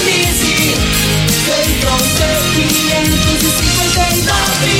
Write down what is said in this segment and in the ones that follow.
Sintonize. Centro C 559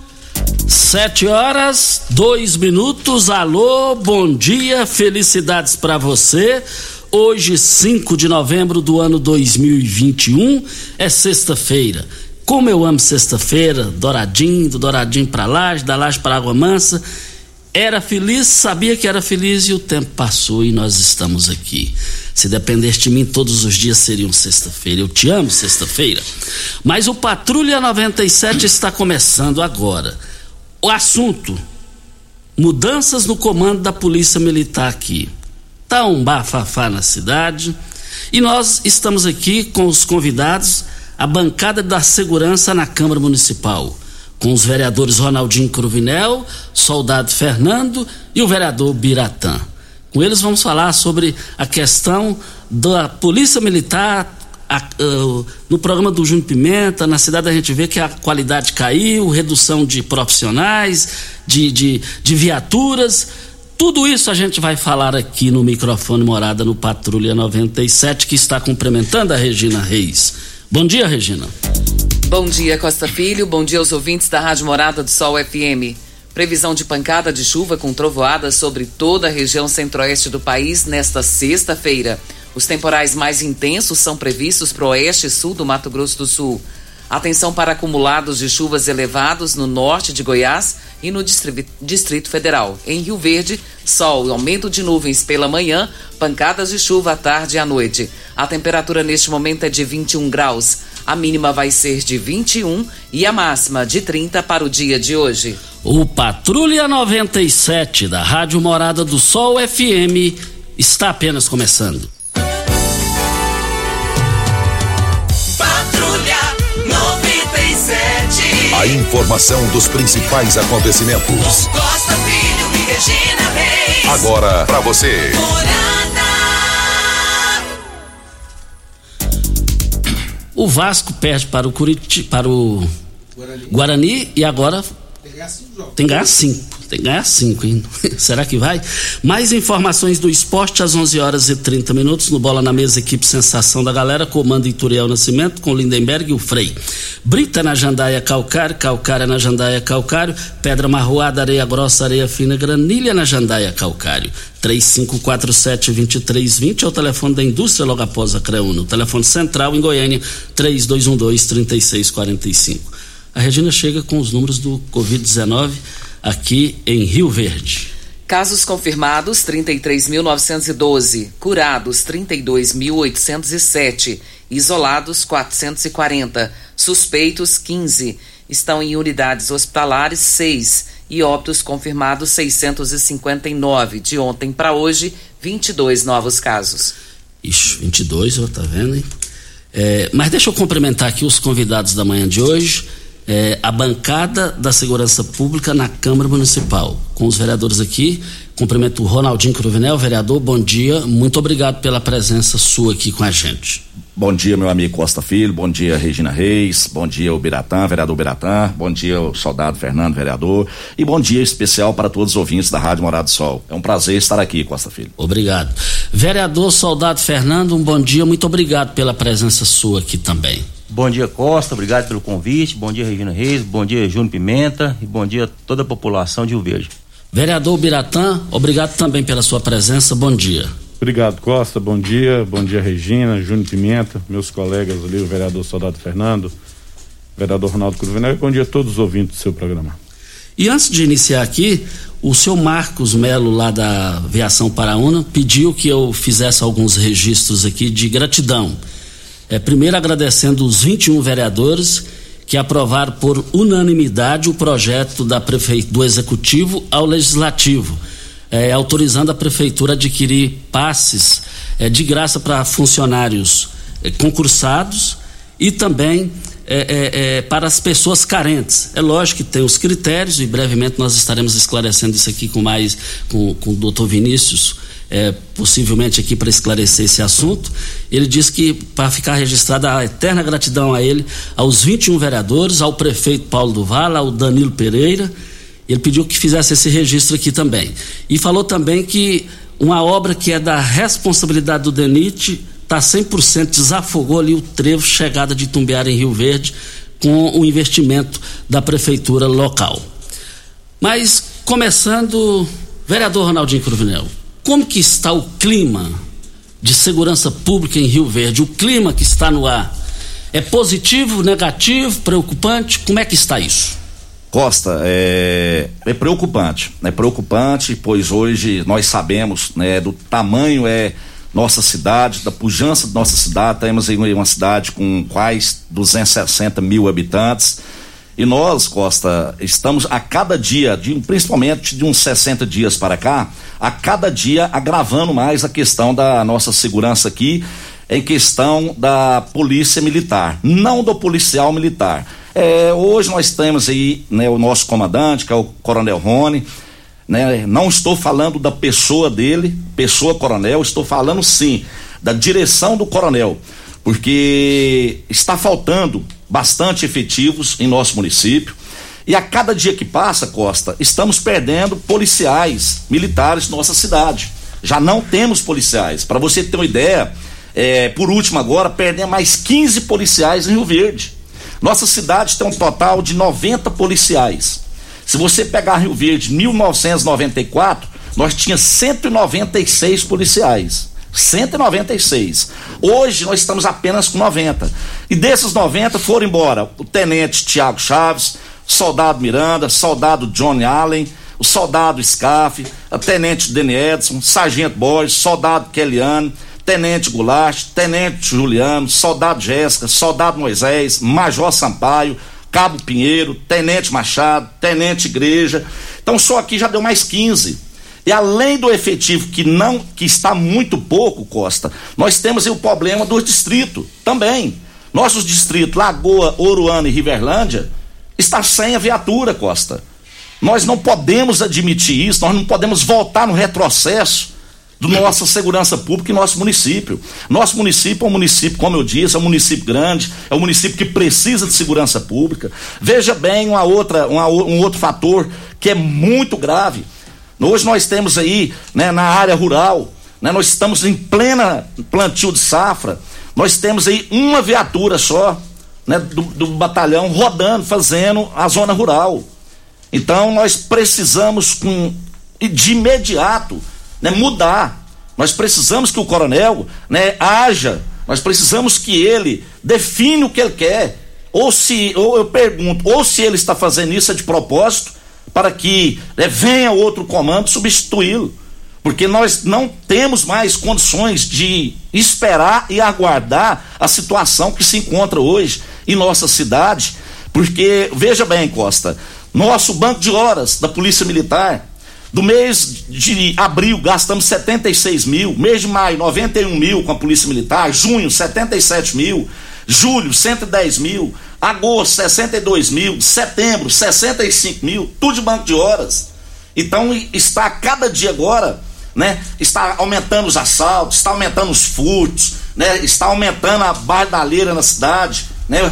Sete horas, dois minutos. Alô, bom dia, felicidades para você. Hoje, 5 de novembro do ano 2021, é sexta-feira. Como eu amo sexta-feira, douradinho, do douradinho pra laje, da laje pra água mansa. Era feliz, sabia que era feliz e o tempo passou e nós estamos aqui. Se dependesse de mim, todos os dias seriam sexta-feira. Eu te amo, sexta-feira. Mas o Patrulha 97 está começando agora. O assunto: mudanças no comando da Polícia Militar aqui. Tá um bafafá na cidade e nós estamos aqui com os convidados, a bancada da segurança na Câmara Municipal, com os vereadores Ronaldinho Cruvinel, Soldado Fernando e o vereador Biratã. Com eles vamos falar sobre a questão da Polícia Militar a, no programa do Júnior Pimenta, na cidade a gente vê que a qualidade caiu, redução de profissionais, de, de, de viaturas. Tudo isso a gente vai falar aqui no microfone Morada no Patrulha 97, que está cumprimentando a Regina Reis. Bom dia, Regina. Bom dia, Costa Filho. Bom dia aos ouvintes da Rádio Morada do Sol FM. Previsão de pancada de chuva com trovoadas sobre toda a região centro-oeste do país nesta sexta-feira. Os temporais mais intensos são previstos para o oeste e sul do Mato Grosso do Sul. Atenção para acumulados de chuvas elevados no norte de Goiás e no Distrito Federal. Em Rio Verde, sol e aumento de nuvens pela manhã, pancadas de chuva à tarde e à noite. A temperatura neste momento é de 21 graus. A mínima vai ser de 21 e a máxima de 30 para o dia de hoje. O Patrulha 97 da Rádio Morada do Sol FM está apenas começando. A informação dos principais acontecimentos. Costa Filho e Regina Reis. Agora para você. O Vasco perde para o Curiti, para o Guarani, e agora tem que ganhar cinco. Tem que ganhar cinco, hein? Será que vai? Mais informações do esporte às 11 horas e 30 minutos no Bola na Mesa, equipe Sensação da Galera, comando Ituriel Nascimento com Lindenberg e o Frei. Brita na Jandaia Calcário, Calcária na Jandaia Calcário, Pedra Marroada, Areia Grossa, Areia Fina, Granilha na Jandaia Calcário. 3547-2320 é o telefone da indústria logo após a Creúna. O telefone central em Goiânia, 3212-3645. A Regina chega com os números do Covid-19 aqui em Rio Verde. Casos confirmados 33.912, curados 32.807, isolados 440, suspeitos 15, estão em unidades hospitalares 6 e óbitos confirmados 659. De ontem para hoje, 22 novos casos. Ixi, 22, ó, tá vendo, hein? É, mas deixa eu cumprimentar aqui os convidados da manhã de hoje. É, a bancada da Segurança Pública na Câmara Municipal. Com os vereadores aqui, cumprimento o Ronaldinho Cruvinel, vereador, bom dia, muito obrigado pela presença sua aqui com a gente. Bom dia, meu amigo Costa Filho, bom dia, Regina Reis, bom dia, o Biratã, vereador Biratã, bom dia, o soldado Fernando, vereador, e bom dia especial para todos os ouvintes da Rádio Morado do Sol. É um prazer estar aqui, Costa Filho. Obrigado. Vereador Soldado Fernando, um bom dia, muito obrigado pela presença sua aqui também. Bom dia, Costa. Obrigado pelo convite. Bom dia, Regina Reis. Bom dia, Júnior Pimenta. E bom dia a toda a população de Rio Verde. Vereador Biratã, obrigado também pela sua presença. Bom dia. Obrigado, Costa. Bom dia. Bom dia, Regina, Júnior Pimenta, meus colegas ali, o vereador Soldado Fernando, o vereador Ronaldo Cruvinel. E bom dia a todos os ouvintes do seu programa. E antes de iniciar aqui, o seu Marcos Melo, lá da Aviação Paraúna, pediu que eu fizesse alguns registros aqui de gratidão. É, primeiro agradecendo os 21 vereadores que aprovaram por unanimidade o projeto da do executivo ao legislativo, é, autorizando a prefeitura adquirir passes é, de graça para funcionários é, concursados e também é, é, é, para as pessoas carentes. É lógico que tem os critérios e brevemente nós estaremos esclarecendo isso aqui com mais com, com o doutor Vinícius é, possivelmente aqui para esclarecer esse assunto. Ele disse que, para ficar registrada a eterna gratidão a ele, aos 21 vereadores, ao prefeito Paulo do Vala, ao Danilo Pereira. Ele pediu que fizesse esse registro aqui também. E falou também que uma obra que é da responsabilidade do DENIT está 100% desafogou ali o trevo chegada de Tumbiara em Rio Verde com o investimento da prefeitura local. Mas começando, vereador Ronaldinho Cruvinel, como que está o clima de segurança pública em Rio Verde? O clima que está no ar é positivo, negativo, preocupante? Como é que está isso? Costa, é, é preocupante, é preocupante, pois hoje nós sabemos né, do tamanho é nossa cidade, da pujança da nossa cidade, temos aí uma cidade com quase 260 mil habitantes, e nós, Costa, estamos a cada dia, de, principalmente de uns 60 dias para cá, a cada dia agravando mais a questão da nossa segurança aqui, em questão da polícia militar, não do policial militar. É, hoje nós temos aí né, o nosso comandante, que é o Coronel Rony. Né, não estou falando da pessoa dele, pessoa coronel, estou falando sim da direção do coronel, porque está faltando bastante efetivos em nosso município. E a cada dia que passa, Costa, estamos perdendo policiais militares na nossa cidade. Já não temos policiais. Para você ter uma ideia, é, por último agora, perdemos mais 15 policiais em Rio Verde. Nossa cidade tem um total de 90 policiais. Se você pegar Rio Verde 1994, nós tínhamos 196 policiais. 196. Hoje nós estamos apenas com 90. E desses 90 foram embora o tenente Tiago Chaves, soldado Miranda, soldado Johnny Allen, o soldado Scaff, a tenente Deni Edson, sargento Borges, soldado Kellyanne, tenente Goulart, tenente Juliano, soldado Jéssica, soldado Moisés, major Sampaio, cabo Pinheiro, tenente Machado, tenente Igreja. Então só aqui já deu mais 15. E além do efetivo que não que está muito pouco, Costa, nós temos o problema do distrito também. Nossos distritos Lagoa, Oruana e Riverlândia está sem a viatura, Costa. Nós não podemos admitir isso, nós não podemos voltar no retrocesso do nossa segurança pública em nosso município. Nosso município é um município, como eu disse, é um município grande, é um município que precisa de segurança pública. Veja bem uma outra, uma, um outro fator que é muito grave. Hoje nós temos aí, né, na área rural, né, nós estamos em plena plantio de safra, nós temos aí uma viatura só, né, do, do batalhão rodando, fazendo a zona rural. Então nós precisamos com de imediato, né, mudar. Nós precisamos que o coronel, né, haja. Nós precisamos que ele define o que ele quer. Ou se, ou eu pergunto, ou se ele está fazendo isso é de propósito, para que né, venha outro comando substituí-lo. Porque nós não temos mais condições de esperar e aguardar a situação que se encontra hoje em nossa cidade. Porque, veja bem, Costa, nosso banco de horas da Polícia Militar, do mês de abril gastamos 76 mil, mês de maio 91 mil com a Polícia Militar, junho 77 mil, julho 110 mil, agosto 62 mil, setembro 65 mil, tudo de banco de horas. Então está cada dia agora, né? Está aumentando os assaltos, está aumentando os furtos, né? Está aumentando a bardalheira na cidade, né?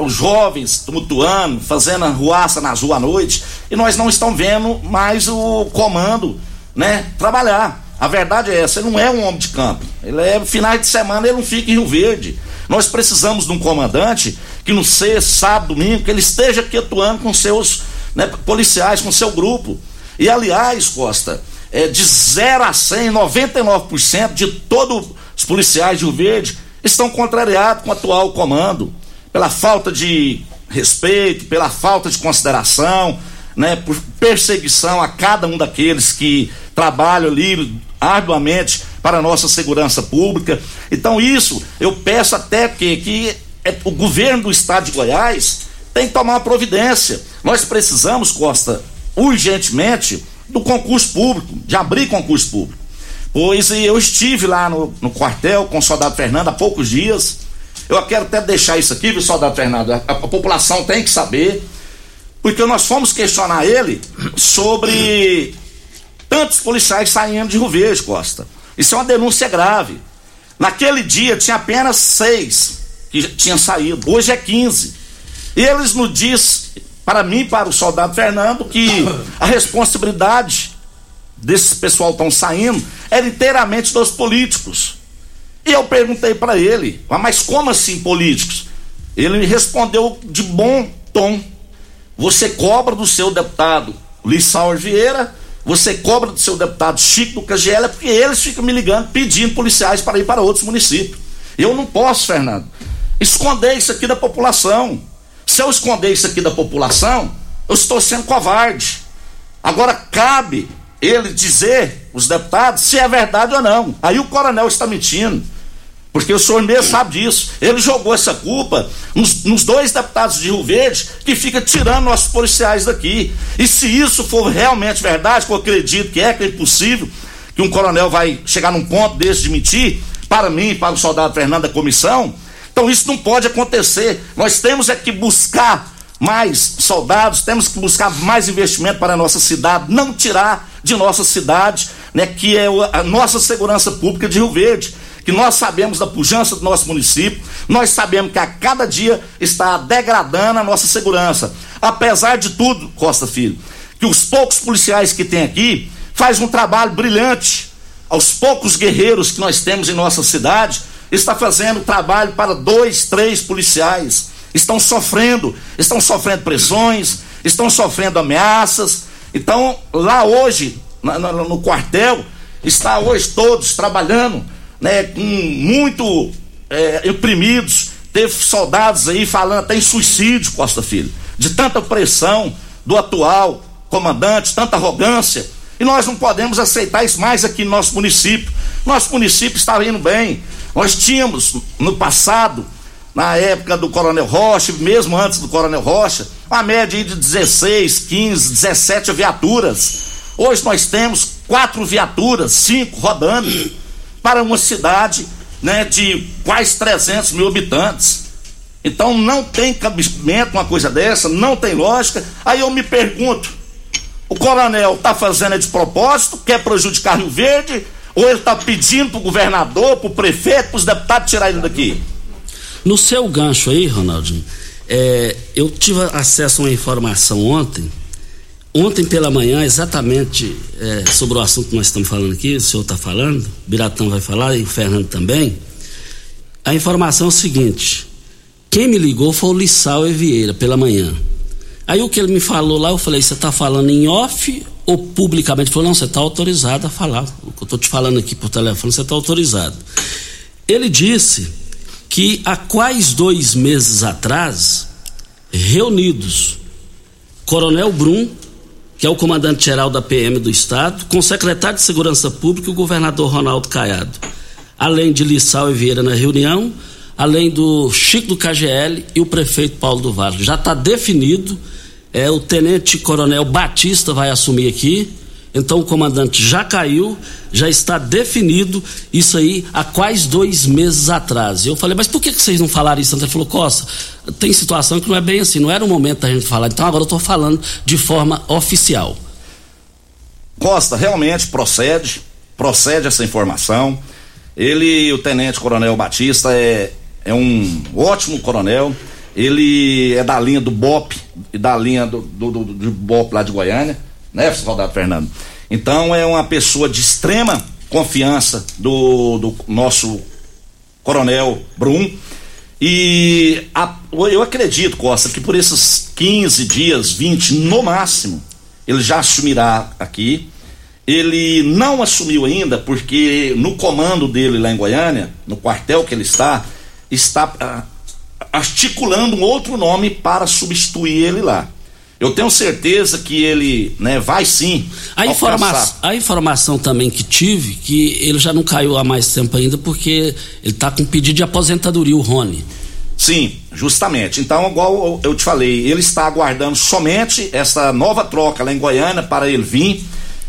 Os jovens tumultuando, fazendo arruaça nas ruas à noite, e nós não estamos vendo mais o comando, né? Trabalhar. A verdade é essa, ele não é um homem de campo. Ele é finais de semana, ele não fica em Rio Verde. Nós precisamos de um comandante que no sexta, sábado, domingo, que ele esteja aqui atuando com seus né, policiais, com seu grupo. E aliás, Costa, é, de 0 a 100, 99% de todos os policiais de Rio Verde estão contrariados com o atual comando, pela falta de respeito, pela falta de consideração, né, por perseguição a cada um daqueles que trabalham ali arduamente para a nossa segurança pública. Então, isso eu peço até que, que é, o governo do estado de Goiás tem que tomar uma providência. Nós precisamos, Costa, urgentemente, do concurso público, de abrir concurso público. Pois eu estive lá no, no quartel com o soldado Fernando há poucos dias. Eu quero até deixar isso aqui, viu, soldado Fernando? A, a população tem que saber, porque nós fomos questionar ele sobre tantos policiais saindo de Verde, Costa. Isso é uma denúncia grave. Naquele dia tinha apenas seis que tinham saído, hoje é 15. E eles nos diz para mim, para o soldado Fernando, que a responsabilidade desse pessoal estão saindo era inteiramente dos políticos. E eu perguntei para ele, mas como assim políticos? Ele me respondeu de bom tom. Você cobra do seu deputado Lissauer Vieira você cobra do seu deputado Chico do KGL porque eles ficam me ligando pedindo policiais para ir para outros municípios. Eu não posso, Fernando, esconder isso aqui da população. Se eu esconder isso aqui da população, eu estou sendo covarde. Agora cabe ele dizer, os deputados, se é verdade ou não. Aí o coronel está mentindo. Porque o senhor mesmo sabe disso. Ele jogou essa culpa nos, nos, dois deputados de Rio Verde que fica tirando nossos policiais daqui. E se isso for realmente verdade, que eu acredito que é, que é impossível, que um coronel vai chegar num ponto desse de mentir, para mim, para o soldado Fernando da comissão, então isso não pode acontecer. Nós temos é que buscar mais soldados, temos que buscar mais investimento para a nossa cidade, não tirar de nossa cidade, né, que é a nossa segurança pública de Rio Verde que nós sabemos da pujança do nosso município, nós sabemos que a cada dia está degradando a nossa segurança. Apesar de tudo, Costa Filho, que os poucos policiais que tem aqui faz um trabalho brilhante. Aos poucos guerreiros que nós temos em nossa cidade, está fazendo trabalho para dois, três policiais. Estão sofrendo, estão sofrendo pressões, estão sofrendo ameaças. Então, lá hoje, no quartel, está hoje todos trabalhando né, com muito é, oprimidos. Teve soldados aí falando até em suicídio, Costa Filho, de tanta pressão do atual comandante, tanta arrogância. E nós não podemos aceitar isso mais aqui no nosso município. Nosso município está indo bem. Nós tínhamos no passado, na época do Coronel Rocha, mesmo antes do Coronel Rocha, uma média de 16, 15, 17 viaturas. Hoje nós temos quatro viaturas, cinco rodando para uma cidade né, de quase 300 mil habitantes. Então não tem cabimento uma coisa dessa, não tem lógica. Aí eu me pergunto: o coronel está fazendo de propósito, quer prejudicar Rio Verde, ou ele está pedindo para o governador, para o prefeito, para os deputados tirar ele daqui? No seu gancho aí, Ronaldinho, é, eu tive acesso a uma informação ontem Ontem pela manhã, exatamente é, sobre o assunto que nós estamos falando aqui, o senhor está falando, o Biratão vai falar e o Fernando também. A informação é o seguinte: quem me ligou foi o Lissau e Vieira pela manhã. Aí o que ele me falou lá, eu falei: você está falando em off ou publicamente? Ele falou: não, você está autorizado a falar. O que eu estou te falando aqui por telefone, você está autorizado. Ele disse que há quase dois meses atrás, reunidos, Coronel Brum que é o comandante-geral da PM do Estado, com o secretário de Segurança Pública o governador Ronaldo Caiado. Além de Lissau e Vieira na reunião, além do Chico do KGL e o prefeito Paulo do Vale. Já está definido, é, o tenente coronel Batista vai assumir aqui, então o comandante já caiu, já está definido isso aí há quase dois meses atrás. Eu falei, mas por que, vocês não falaram isso? Ele falou, Costa, tem situação que não é bem assim, não era o momento da gente falar, então agora eu estou falando de forma oficial. Costa, realmente procede, procede essa informação. Ele, o tenente coronel Batista, é, é um ótimo coronel. Ele é da linha do BOP da linha do, do, do, do BOP lá de Goiânia, né, soldado Fernando? Então é uma pessoa de extrema confiança do, do nosso coronel Brum. E a, eu acredito, Costa, que por esses 15 dias, 20 no máximo, ele já assumirá aqui. Ele não assumiu ainda porque no comando dele lá em Goiânia, no quartel que ele está, está ah, articulando um outro nome para substituir ele lá. Eu tenho certeza que ele né, vai sim. A, informa a informação também que tive, que ele já não caiu há mais tempo ainda, porque ele está com pedido de aposentadoria, o Rony. Sim, justamente. Então, igual eu te falei, ele está aguardando somente essa nova troca lá em Goiânia para ele vir.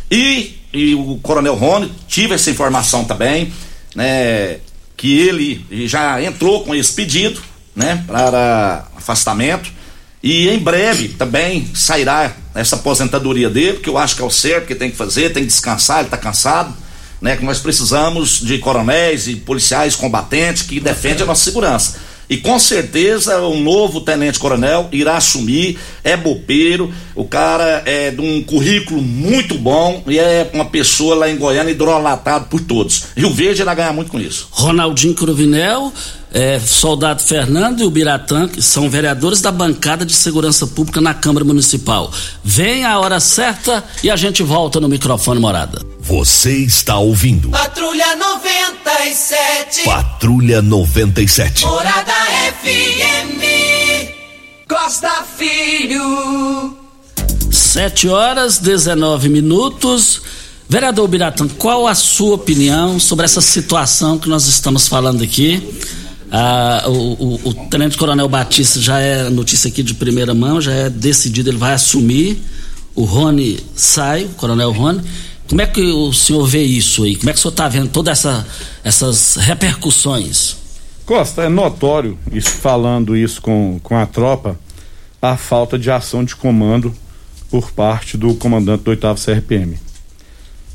E, e o Coronel Rony, tive essa informação também, né? Que ele já entrou com esse pedido, né? Para afastamento. E em breve também sairá essa aposentadoria dele, que eu acho que é o certo que tem que fazer, tem que descansar, ele está cansado, né? Que nós precisamos de coronéis e policiais combatentes que defendem a nossa segurança. E com certeza o novo tenente-coronel irá assumir, é bopeiro, o cara é de um currículo muito bom e é uma pessoa lá em Goiânia hidrolatado por todos. E o Verde irá ganhar muito com isso. Ronaldinho Cruvinel, é, Soldado Fernando e o Biratã, que são vereadores da bancada de segurança pública na Câmara Municipal. Vem a hora certa e a gente volta no microfone morada. Você está ouvindo. Patrulha 97. Patrulha 97. Morada FM. Costa Filho. 7 horas 19 minutos. Vereador Biratã, qual a sua opinião sobre essa situação que nós estamos falando aqui? Ah, o, o, o, Tenente Coronel Batista já é notícia aqui de primeira mão, já é decidido, ele vai assumir. O Rony sai, o Coronel Rony. Como é que o senhor vê isso aí? Como é que o senhor está vendo todas essa, essas repercussões? Costa, é notório, isso, falando isso com, com a tropa, a falta de ação de comando por parte do comandante do 8 CRPM.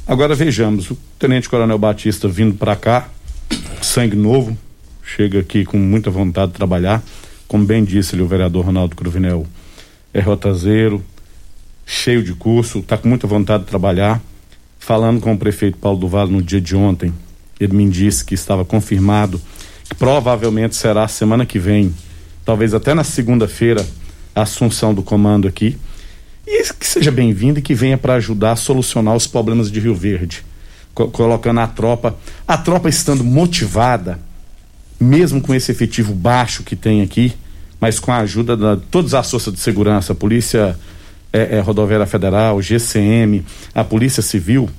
Agora vejamos, o Tenente Coronel Batista vindo para cá, sangue novo, chega aqui com muita vontade de trabalhar, como bem disse ali o vereador Ronaldo Cruvinel, é rotazeiro, cheio de curso, está com muita vontade de trabalhar falando com o prefeito Paulo do Vale no dia de ontem, ele me disse que estava confirmado que provavelmente será semana que vem, talvez até na segunda-feira, a assunção do comando aqui. E que seja bem-vindo e que venha para ajudar a solucionar os problemas de Rio Verde, co colocando a tropa, a tropa estando motivada, mesmo com esse efetivo baixo que tem aqui, mas com a ajuda de todas as forças de segurança, polícia é, é, Rodoviária Federal, GCM, a Polícia Civil,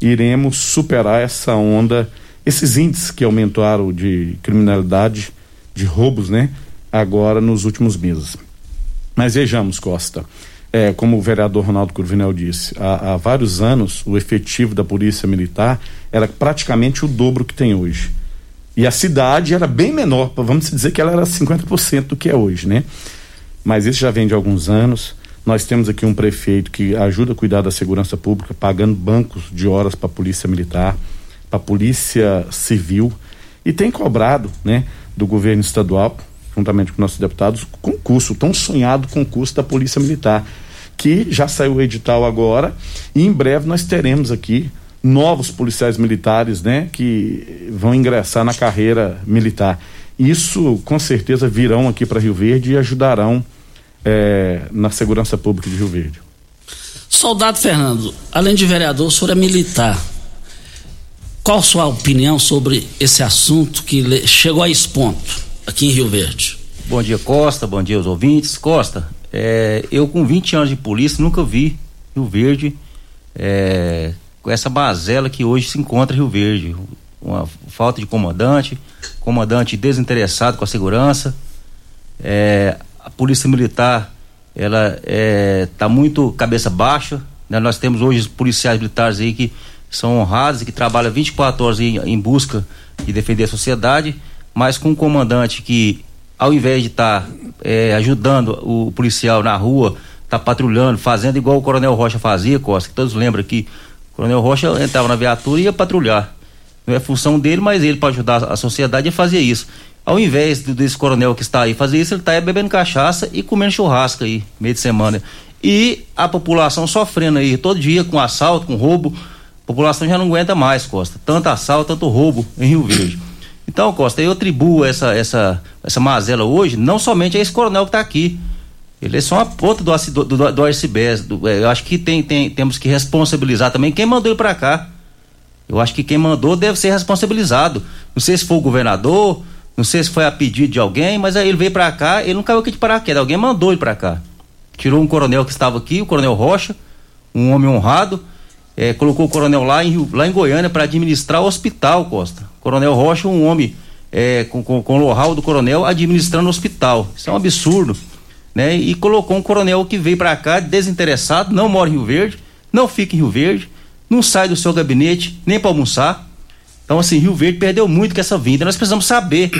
iremos superar essa onda, esses índices que aumentaram de criminalidade, de roubos, né? Agora nos últimos meses. Mas vejamos, Costa, é, como o vereador Ronaldo Curvinel disse, há, há, vários anos o efetivo da Polícia Militar era praticamente o dobro que tem hoje. E a cidade era bem menor, vamos dizer que ela era 50% do que é hoje, né? Mas isso já vem de alguns anos. Nós temos aqui um prefeito que ajuda a cuidar da segurança pública, pagando bancos de horas para a Polícia Militar, para a Polícia Civil, e tem cobrado né, do governo estadual, juntamente com nossos deputados, concurso, tão sonhado concurso da Polícia Militar, que já saiu o edital agora, e em breve nós teremos aqui novos policiais militares né, que vão ingressar na carreira militar. Isso com certeza virão aqui para Rio Verde e ajudarão é, na segurança pública de Rio Verde. Soldado Fernando, além de vereador, o senhor é militar. Qual a sua opinião sobre esse assunto que chegou a esse ponto aqui em Rio Verde? Bom dia, Costa. Bom dia aos ouvintes. Costa, é, eu com 20 anos de polícia nunca vi Rio Verde, é, com essa mazela que hoje se encontra em Rio Verde. Uma falta de comandante, comandante desinteressado com a segurança. É, a polícia militar ela está muito cabeça baixa. Né? Nós temos hoje policiais militares aí que são honrados e que trabalham 24 horas em, em busca de defender a sociedade, mas com um comandante que, ao invés de estar tá, é, ajudando o policial na rua, tá patrulhando, fazendo igual o Coronel Rocha fazia, Costa, que todos lembram que Coronel Rocha entrava na viatura e ia patrulhar. Não é função dele, mas ele, para ajudar a sociedade, ia fazer isso. Ao invés desse coronel que está aí fazer isso, ele está aí bebendo cachaça e comendo churrasco aí, meio de semana. E a população sofrendo aí todo dia com assalto, com roubo. A população já não aguenta mais, Costa. Tanto assalto, tanto roubo em Rio Verde. Então, Costa, eu atribuo essa, essa, essa mazela hoje, não somente a esse coronel que está aqui. Ele é só uma ponta do, do, do, do. Do, é, eu acho que tem, tem, temos que responsabilizar também quem mandou ele para cá. Eu acho que quem mandou deve ser responsabilizado. Não sei se foi o governador, não sei se foi a pedido de alguém, mas aí ele veio para cá, ele não caiu aqui de paraquedas, alguém mandou ele para cá. Tirou um coronel que estava aqui, o coronel Rocha, um homem honrado, é, colocou o coronel lá em, lá em Goiânia para administrar o hospital, Costa. Coronel Rocha, um homem é, com, com, com o know-how do coronel administrando o hospital. Isso é um absurdo. Né? E colocou um coronel que veio para cá desinteressado, não mora em Rio Verde, não fica em Rio Verde, não sai do seu gabinete nem para almoçar então, assim, Rio Verde perdeu muito com essa vinda. Nós precisamos saber,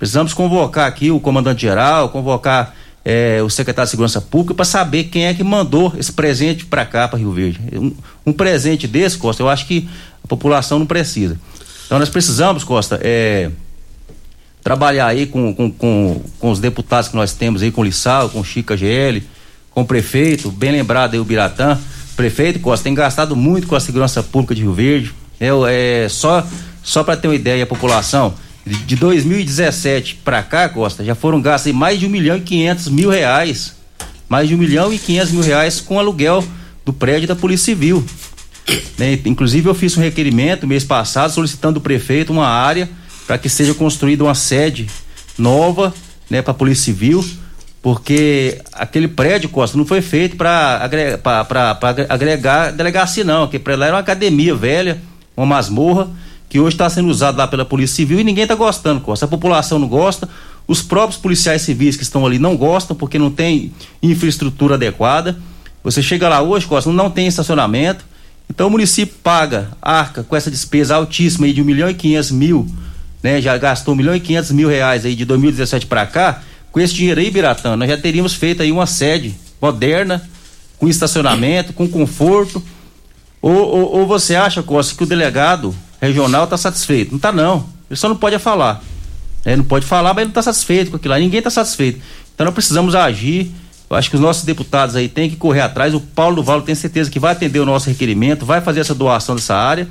precisamos convocar aqui o comandante-geral, convocar é, o secretário de Segurança Pública para saber quem é que mandou esse presente para cá, para Rio Verde. Um, um, presente desse, Costa, eu acho que a população não precisa. Então, nós precisamos, Costa, é, trabalhar aí com, com, com, com, os deputados que nós temos aí, com o Lissau, com o Chica GL, com o prefeito, bem lembrado aí o Biratã. Prefeito, Costa, tem gastado muito com a segurança pública de Rio Verde. É, é só só para ter uma ideia, a população, de 2017 para cá, Costa, já foram gastos mais de um milhão e quinhentos mil reais. Mais de um milhão e quinhentos mil reais com aluguel do prédio da Polícia Civil. Né? Inclusive, eu fiz um requerimento mês passado solicitando do prefeito uma área para que seja construída uma sede nova né, para a Polícia Civil, porque aquele prédio, Costa, não foi feito para agregar, agregar delegacia, não, que lá era uma academia velha, uma masmorra que hoje está sendo usado lá pela Polícia Civil e ninguém está gostando, Costa. A população não gosta, os próprios policiais civis que estão ali não gostam porque não tem infraestrutura adequada. Você chega lá hoje, Costa, não tem estacionamento. Então o município paga, arca com essa despesa altíssima aí de um milhão e quinhentos mil, né? Já gastou um milhão e quinhentos mil reais aí de 2017 para cá. Com esse dinheiro aí, Biratã, nós já teríamos feito aí uma sede moderna, com estacionamento, com conforto. Ou, ou, ou você acha, Costa, que o delegado regional está satisfeito. Não está não. Ele só não pode falar. Ele não pode falar, mas ele não está satisfeito com aquilo lá. Ninguém está satisfeito. Então nós precisamos agir. Eu acho que os nossos deputados aí têm que correr atrás. O Paulo do Valo tem certeza que vai atender o nosso requerimento, vai fazer essa doação dessa área.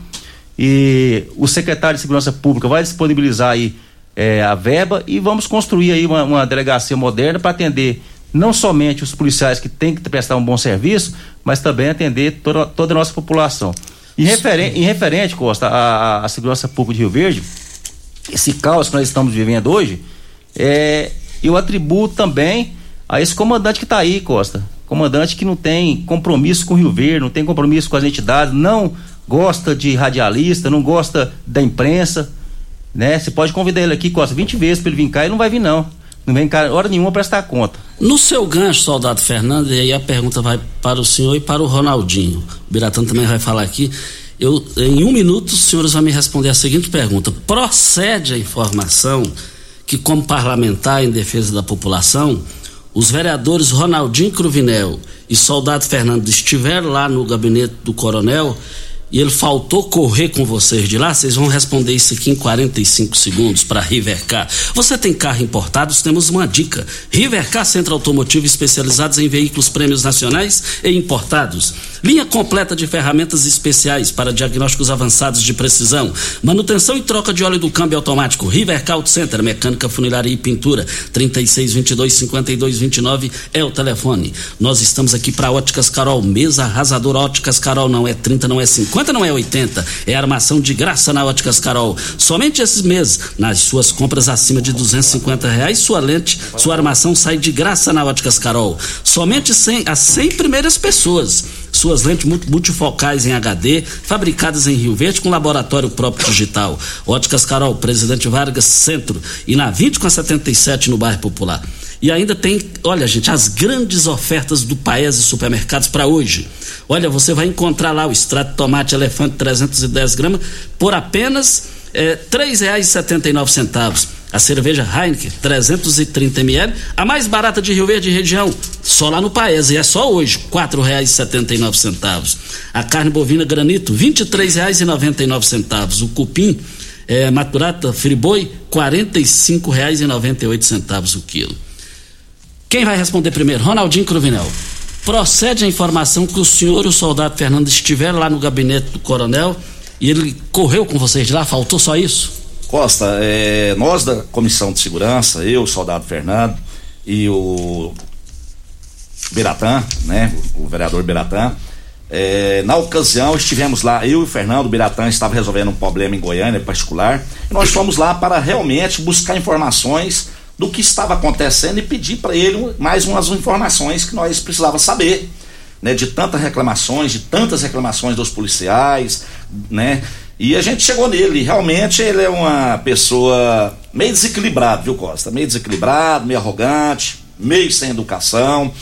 E o secretário de Segurança Pública vai disponibilizar aí é, a verba e vamos construir aí uma, uma delegacia moderna para atender não somente os policiais que têm que prestar um bom serviço, mas também atender toda, toda a nossa população. Em, referen em referente, Costa, à, segurança pública de Rio Verde, esse caos que nós estamos vivendo hoje, é, eu atribuo também a esse comandante que está aí, Costa. Comandante que não tem compromisso com o Rio Verde, não tem compromisso com as entidades, não gosta de radialista, não gosta da imprensa, né? Você pode convidar ele aqui, Costa, 20 vezes para ele vir cá, ele não vai vir não. Não vem cá hora nenhuma prestar conta. No seu gancho, soldado Fernando, e aí a pergunta vai para o senhor e para o Ronaldinho. O Biratã também vai falar aqui. Eu, em um minuto, os senhores vão me responder a seguinte pergunta: procede a informação que, como parlamentar em defesa da população, os vereadores Ronaldinho Cruvinel e soldado Fernando estiveram lá no gabinete do coronel e ele faltou correr com vocês de lá, vocês vão responder isso aqui em 45 segundos para Rivercar. Você tem carro importado? Temos uma dica. Rivercar Centro Automotivo especializados em veículos prêmios nacionais e importados. Linha completa de ferramentas especiais para diagnósticos avançados de precisão, manutenção e troca de óleo do câmbio automático. Rivercar Auto Center, mecânica, funilaria e pintura. 3622 5229 é o telefone. Nós estamos aqui para Óticas Carol, mesa arrasadora Óticas Carol, não é 30, não é 50 50 não é 80. É armação de graça na Óticas Carol. Somente esses meses, nas suas compras acima de 250 reais, sua lente, sua armação sai de graça na Óticas Carol. Somente 100, as 100 primeiras pessoas suas lentes multifocais em HD, fabricadas em Rio Verde com laboratório próprio digital. Óticas Carol, Presidente Vargas Centro e na 20 com a 77 no bairro Popular. E ainda tem, olha gente, as grandes ofertas do Paese Supermercados para hoje. Olha, você vai encontrar lá o extrato de tomate elefante 310 gramas por apenas é, R$ 3,79. A cerveja Heineken 330 ml, a mais barata de Rio Verde região, só lá no Paese, e é só hoje, R$ 4,79. A carne bovina granito, R$ 23,99. O cupim é, maturata friboi, R$ 45,98 o quilo. Quem vai responder primeiro? Ronaldinho Cruvinel. Procede a informação que o senhor, o soldado Fernando, estiver lá no gabinete do coronel e ele correu com vocês de lá? Faltou só isso? Costa, é, nós da Comissão de Segurança, eu, o soldado Fernando e o Beratã, né? O vereador Beratã. É, na ocasião estivemos lá, eu e o Fernando, o Biratã estava resolvendo um problema em Goiânia particular, e nós fomos lá para realmente buscar informações do que estava acontecendo e pedir para ele mais umas informações que nós precisava saber, né, de tantas reclamações, de tantas reclamações dos policiais, né? E a gente chegou nele, realmente ele é uma pessoa meio desequilibrado, viu, Costa? Meio desequilibrado, meio arrogante, meio sem educação,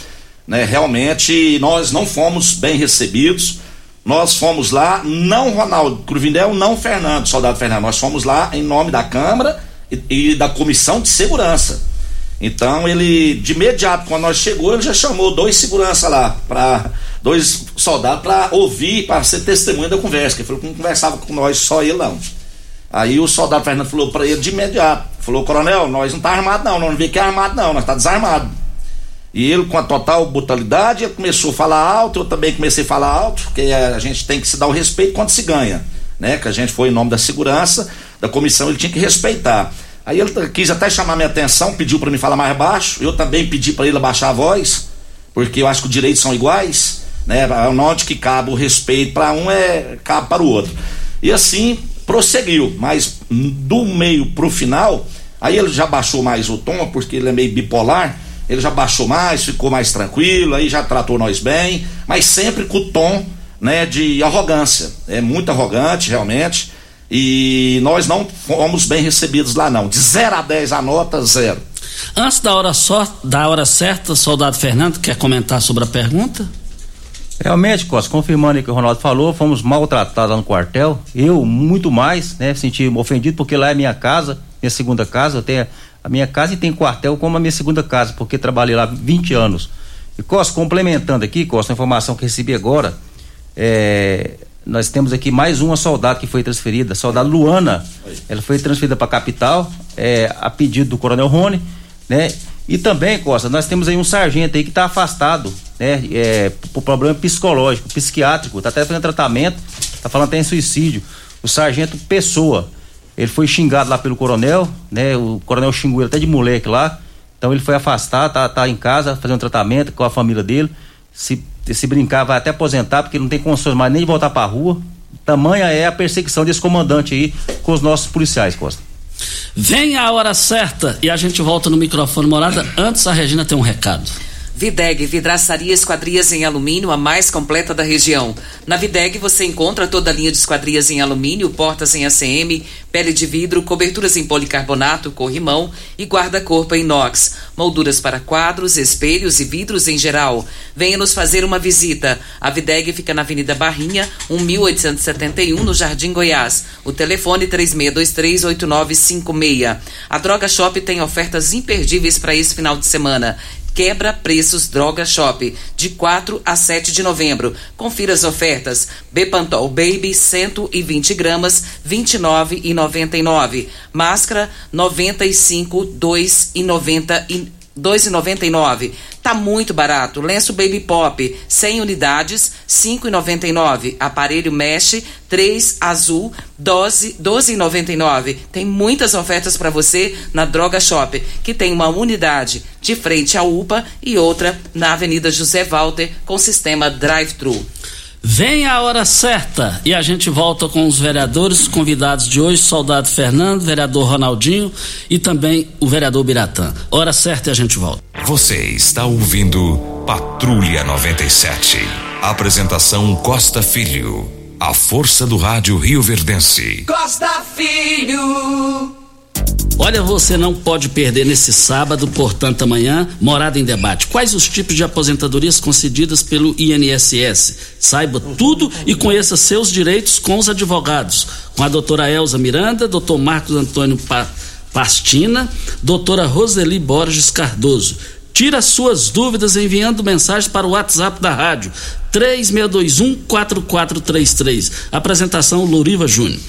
né? Realmente nós não fomos bem recebidos. Nós fomos lá, não Ronaldo Cruvinel, não Fernando, soldado Fernando, nós fomos lá em nome da Câmara e, e da comissão de segurança. Então ele, de imediato, quando nós chegou, ele já chamou dois seguranças lá, para dois soldados para ouvir, para ser testemunha da conversa, que falou que não conversava com nós só ele não. Aí o soldado Fernando falou para ele de imediato, falou, coronel, nós não tá armado não, não vê que é armado não, nós tá desarmado. E ele com a total brutalidade, ele começou a falar alto, eu também comecei a falar alto, porque a gente tem que se dar o respeito quando se ganha, né? Que a gente foi em nome da segurança, da comissão, ele tinha que respeitar. Aí ele quis até chamar minha atenção, pediu para me falar mais baixo. Eu também pedi para ele abaixar a voz, porque eu acho que os direitos são iguais, né? Onde que cabe o respeito para um é cabe para o outro. E assim prosseguiu, mas do meio pro final, aí ele já baixou mais o tom, porque ele é meio bipolar. Ele já baixou mais, ficou mais tranquilo, aí já tratou nós bem, mas sempre com o tom, né, de arrogância. É muito arrogante, realmente. E nós não fomos bem recebidos lá não. De 0 a 10 a nota, zero. Antes da hora só, da hora certa, soldado Fernando, quer comentar sobre a pergunta? Realmente, Costa, confirmando o que o Ronaldo falou, fomos maltratados lá no quartel. Eu, muito mais, né? Senti ofendido porque lá é minha casa, minha segunda casa. Eu tenho a minha casa e tem quartel como a minha segunda casa, porque trabalhei lá 20 anos. E Costa, complementando aqui, Costa, a informação que recebi agora, é, nós temos aqui mais uma soldada que foi transferida, soldada Luana. Ela foi transferida para a capital, é, a pedido do Coronel Rony, né? E também, Costa, nós temos aí um sargento aí que está afastado, né? É, por problema psicológico, psiquiátrico, está até fazendo tratamento, está falando até em suicídio. O sargento Pessoa, ele foi xingado lá pelo coronel, né? O coronel xingou ele até de moleque lá. Então ele foi afastado, tá, tá em casa fazendo tratamento com a família dele. Se se brincar, vai até aposentar, porque não tem condições mais nem de voltar pra rua. Tamanha é a perseguição desse comandante aí com os nossos policiais, Costa. Vem a hora certa e a gente volta no microfone morada. Antes a Regina tem um recado. Videg, vidraçaria esquadrias em alumínio, a mais completa da região. Na Videg você encontra toda a linha de esquadrias em alumínio, portas em ACM, pele de vidro, coberturas em policarbonato, corrimão e guarda-corpo em inox, molduras para quadros, espelhos e vidros em geral. Venha nos fazer uma visita. A Videg fica na Avenida Barrinha, 1871, no Jardim Goiás. O telefone 36238956. A Droga Shop tem ofertas imperdíveis para esse final de semana. Quebra Preços Droga Shop, de 4 a 7 de novembro. Confira as ofertas. Bepantol Baby 120 gramas, 29,99. Máscara 95, 2,99. 2,99. Tá muito barato. Lenço Baby Pop, 100 unidades, 5,99. Aparelho Mesh 3 azul, 12 12,99. Tem muitas ofertas para você na Droga Shop, que tem uma unidade de frente à UPA e outra na Avenida José Walter com sistema drive-thru. Vem a hora certa e a gente volta com os vereadores convidados de hoje, soldado Fernando, vereador Ronaldinho e também o vereador Biratã. Hora certa e a gente volta. Você está ouvindo Patrulha 97. Apresentação Costa Filho. A força do rádio Rio Verdense. Costa Filho. Olha, você não pode perder nesse sábado, portanto, amanhã, Morada em Debate. Quais os tipos de aposentadorias concedidas pelo INSS? Saiba tudo e conheça seus direitos com os advogados. Com a doutora Elza Miranda, doutor Marcos Antônio pa Pastina, doutora Roseli Borges Cardoso. Tira suas dúvidas enviando mensagem para o WhatsApp da rádio 3621-4433. Apresentação Louriva Júnior.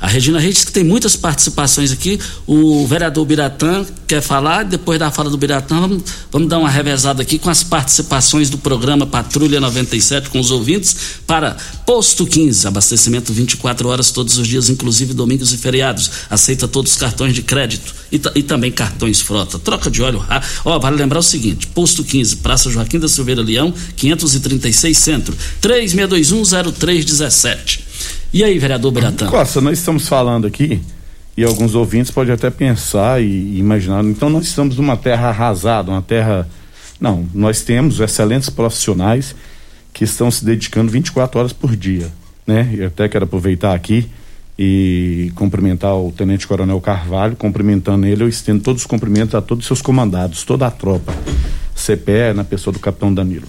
A Regina Reis que tem muitas participações aqui. O vereador Biratã quer falar. Depois da fala do Biratã, vamos, vamos dar uma revezada aqui com as participações do programa Patrulha 97 com os ouvintes para Posto 15, abastecimento 24 horas todos os dias, inclusive domingos e feriados. Aceita todos os cartões de crédito e, e também cartões frota. Troca de óleo. Ó, vale lembrar o seguinte: Posto 15, Praça Joaquim da Silveira Leão, 536 Centro, 36210317. E aí, vereador Biratã? Costa, nós estamos falando aqui, e alguns ouvintes podem até pensar e, e imaginar, então nós estamos numa terra arrasada, uma terra. Não, nós temos excelentes profissionais que estão se dedicando 24 horas por dia, né? Eu até quero aproveitar aqui e cumprimentar o Tenente Coronel Carvalho, cumprimentando ele, eu estendo todos os cumprimentos a todos os seus comandados, toda a tropa, CPE, na pessoa do capitão Danilo.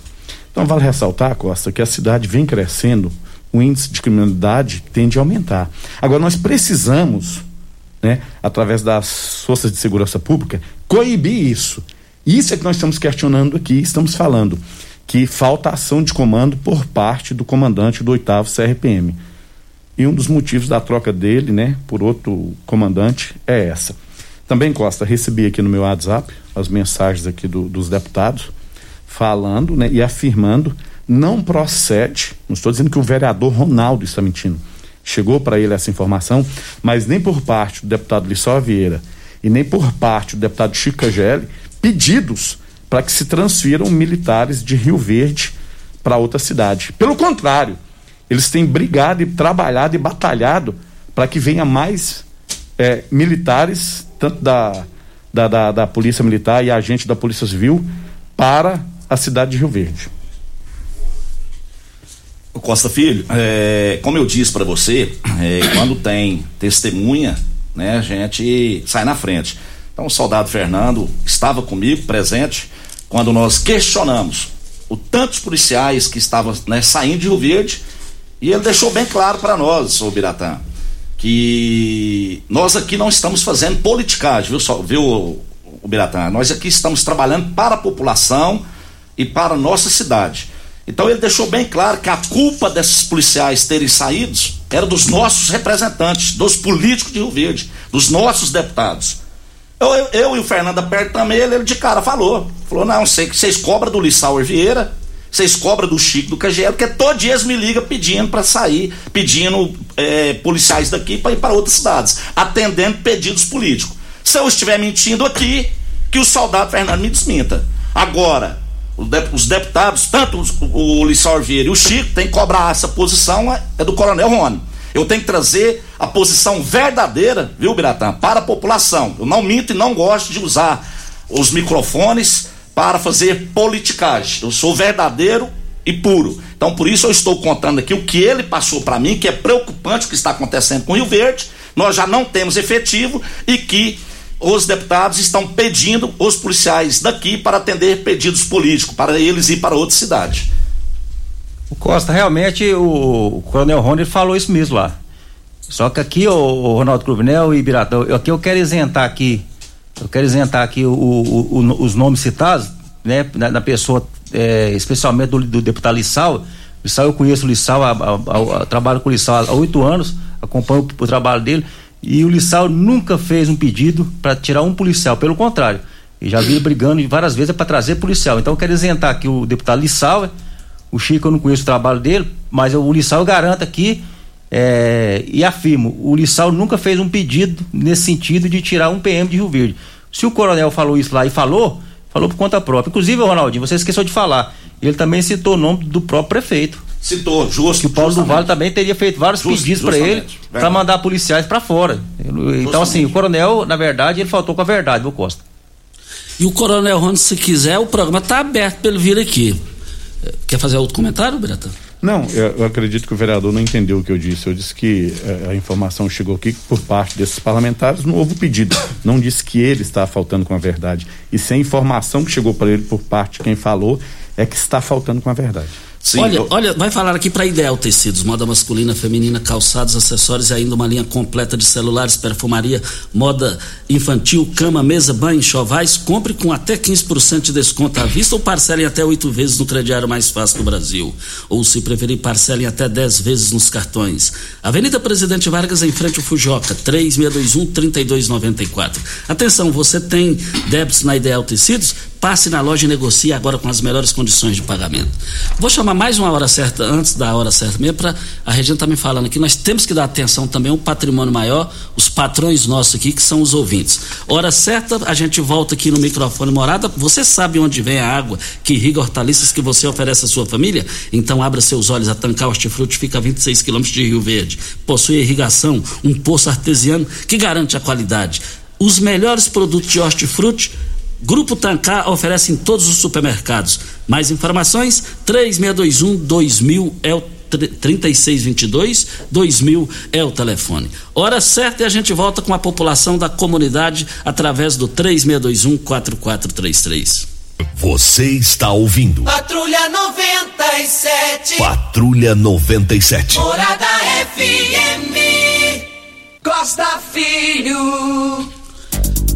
Então vale ressaltar, Costa, que a cidade vem crescendo, o índice de criminalidade tende a aumentar. Agora nós precisamos, né, através das forças de segurança pública, coibir isso. Isso é que nós estamos questionando aqui, estamos falando que falta ação de comando por parte do comandante do oitavo CRPM. E um dos motivos da troca dele, né, por outro comandante é essa. Também, Costa, recebi aqui no meu WhatsApp as mensagens aqui do, dos deputados falando, né, e afirmando não procede, não estou dizendo que o vereador Ronaldo está mentindo. Chegou para ele essa informação, mas nem por parte do deputado Lissó Vieira e nem por parte do deputado Chico Cageli, pedidos para que se transfiram militares de Rio Verde para outra cidade. Pelo contrário, eles têm brigado e trabalhado e batalhado para que venha mais é, militares, tanto da, da, da, da, Polícia Militar e agente da Polícia Civil, para a cidade de Rio Verde. Costa Filho, é, como eu disse para você, é, quando tem testemunha, né, a gente sai na frente. Então o soldado Fernando estava comigo, presente, quando nós questionamos o tantos policiais que estavam né, saindo de Rio Verde, e ele deixou bem claro para nós, o Biratã, que nós aqui não estamos fazendo politicagem, viu, só, viu o Biratã? Nós aqui estamos trabalhando para a população e para a nossa cidade. Então ele deixou bem claro que a culpa desses policiais terem saído era dos nossos representantes, dos políticos de Rio Verde, dos nossos deputados. Eu, eu, eu e o Fernando também, ele, ele, de cara falou. Falou, não, sei que vocês cobram do Lissauer Vieira, vocês cobram do Chico do KGL, porque todo dia eles me ligam pedindo para sair, pedindo é, policiais daqui para ir para outras cidades, atendendo pedidos políticos. Se eu estiver mentindo aqui, que o soldado Fernando me desminta. Agora, os deputados, tanto o, Lissau Vieira e o Chico, tem que cobrar essa posição é, é do Coronel Rony. Eu tenho que trazer a posição verdadeira, viu, Biratã, para a população. Eu não minto e não gosto de usar os microfones para fazer politicagem. Eu sou verdadeiro e puro. Então, por isso eu estou contando aqui o que ele passou para mim, que é preocupante o que está acontecendo com o Rio Verde. Nós já não temos efetivo e que os deputados estão pedindo os policiais daqui para atender pedidos políticos, para eles ir para outra cidade. O Costa, realmente o, Coronel Rony falou isso mesmo lá. Só que aqui, o, o Ronaldo Cruvinel e Biratão, eu, aqui eu quero isentar aqui, eu quero isentar aqui o, o, os nomes citados, né, na, na pessoa, é, especialmente do, do, deputado Lissau. Lissau, eu conheço o Lissau, a, a, a, trabalho com o Lissau há oito anos, acompanho o, o trabalho dele. E o Lissau nunca fez um pedido para tirar um policial, pelo contrário. E já vi brigando várias vezes para trazer policial. Então eu quero isentar aqui o deputado Lissau. O Chico eu não conheço o trabalho dele, mas eu, o Lissau garanta aqui é, e afirmo: o Lissau nunca fez um pedido nesse sentido de tirar um PM de Rio Verde. Se o coronel falou isso lá e falou, falou por conta própria. Inclusive, Ronaldinho, você esqueceu de falar. Ele também citou o nome do próprio prefeito citou, justo. Que o Paulo justamente. do Vale também teria feito vários Just, pedidos para ele para mandar policiais para fora. Justamente. Então, assim, o coronel, na verdade, ele faltou com a verdade, viu, Costa? E o coronel Rony, se quiser, o programa está aberto para ele vir aqui. Quer fazer outro comentário, Beretta? Não, eu, eu, acredito que o vereador não entendeu o que eu disse. Eu disse que eh, a informação chegou aqui por parte desses parlamentares não houve pedido. Não disse que ele está faltando com a verdade. E sem a informação que chegou para ele por parte de quem falou é que está faltando com a verdade. Sim, olha, eu... olha, vai falar aqui para Ideal Tecidos, moda masculina, feminina, calçados, acessórios e ainda uma linha completa de celulares, perfumaria, moda infantil, cama, mesa, banho, chovais. Compre com até 15% de desconto à vista ou parcelem até oito vezes no crediário mais fácil do Brasil. Ou, se preferir, parcelem até 10 vezes nos cartões. Avenida Presidente Vargas, em frente ao Fujoca, 3621-3294. Atenção, você tem débitos na Ideal Tecidos? Passe na loja e negocie agora com as melhores condições de pagamento. Vou chamar mais uma hora certa, antes da hora certa mesmo, para a Regina tá me falando aqui, nós temos que dar atenção também ao patrimônio maior, os patrões nossos aqui, que são os ouvintes. Hora certa, a gente volta aqui no microfone morada. Você sabe onde vem a água que irriga hortaliças que você oferece à sua família? Então abra seus olhos, a Tancar Hortifruti fica a 26 quilômetros de Rio Verde. Possui irrigação, um poço artesiano que garante a qualidade. Os melhores produtos de hortifruti Grupo Tancar oferece em todos os supermercados. Mais informações? 3621 2000 é o 3622 2000 é o telefone. Hora certa e a gente volta com a população da comunidade através do 3621 4433. Você está ouvindo. Patrulha 97. Patrulha 97. Morada FM. Costa Filho.